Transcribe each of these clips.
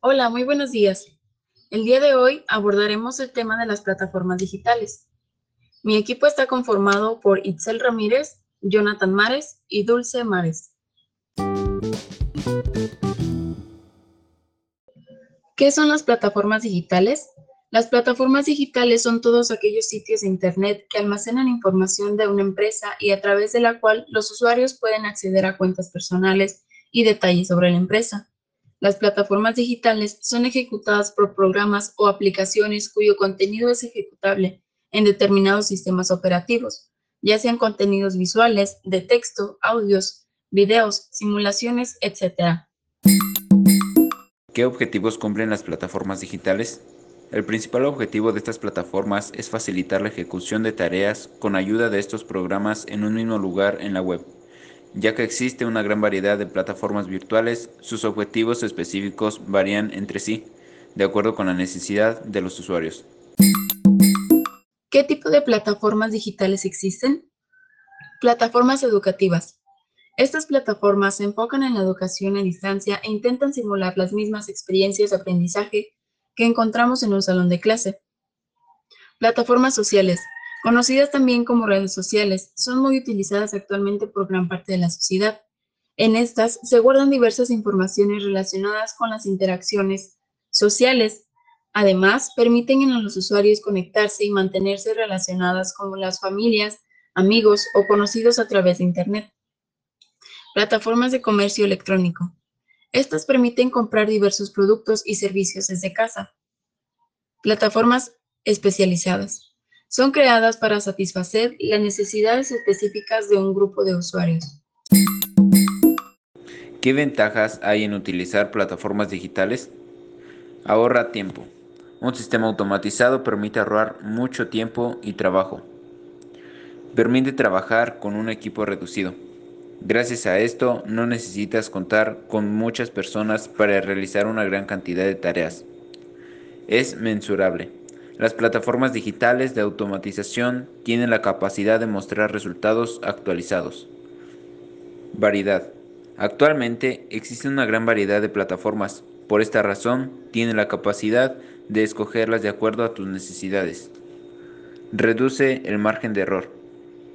Hola, muy buenos días. El día de hoy abordaremos el tema de las plataformas digitales. Mi equipo está conformado por Itzel Ramírez, Jonathan Mares y Dulce Mares. ¿Qué son las plataformas digitales? Las plataformas digitales son todos aquellos sitios de Internet que almacenan información de una empresa y a través de la cual los usuarios pueden acceder a cuentas personales y detalles sobre la empresa. Las plataformas digitales son ejecutadas por programas o aplicaciones cuyo contenido es ejecutable en determinados sistemas operativos, ya sean contenidos visuales, de texto, audios, videos, simulaciones, etc. ¿Qué objetivos cumplen las plataformas digitales? El principal objetivo de estas plataformas es facilitar la ejecución de tareas con ayuda de estos programas en un mismo lugar en la web. Ya que existe una gran variedad de plataformas virtuales, sus objetivos específicos varían entre sí, de acuerdo con la necesidad de los usuarios. ¿Qué tipo de plataformas digitales existen? Plataformas educativas. Estas plataformas se enfocan en la educación a distancia e intentan simular las mismas experiencias de aprendizaje que encontramos en un salón de clase. Plataformas sociales. Conocidas también como redes sociales, son muy utilizadas actualmente por gran parte de la sociedad. En estas se guardan diversas informaciones relacionadas con las interacciones sociales. Además, permiten a los usuarios conectarse y mantenerse relacionadas con las familias, amigos o conocidos a través de Internet. Plataformas de comercio electrónico. Estas permiten comprar diversos productos y servicios desde casa. Plataformas especializadas son creadas para satisfacer las necesidades específicas de un grupo de usuarios. ¿Qué ventajas hay en utilizar plataformas digitales? Ahorra tiempo. Un sistema automatizado permite ahorrar mucho tiempo y trabajo. Permite trabajar con un equipo reducido. Gracias a esto no necesitas contar con muchas personas para realizar una gran cantidad de tareas. Es mensurable. Las plataformas digitales de automatización tienen la capacidad de mostrar resultados actualizados. Variedad. Actualmente existe una gran variedad de plataformas. Por esta razón, tiene la capacidad de escogerlas de acuerdo a tus necesidades. Reduce el margen de error.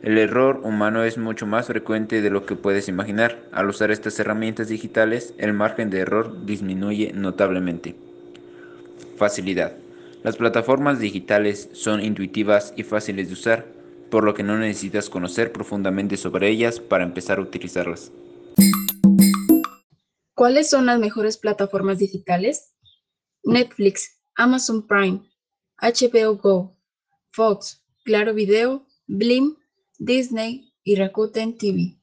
El error humano es mucho más frecuente de lo que puedes imaginar. Al usar estas herramientas digitales, el margen de error disminuye notablemente. Facilidad. Las plataformas digitales son intuitivas y fáciles de usar, por lo que no necesitas conocer profundamente sobre ellas para empezar a utilizarlas. ¿Cuáles son las mejores plataformas digitales? Netflix, Amazon Prime, HBO Go, Fox, Claro Video, Blim, Disney y Rakuten TV.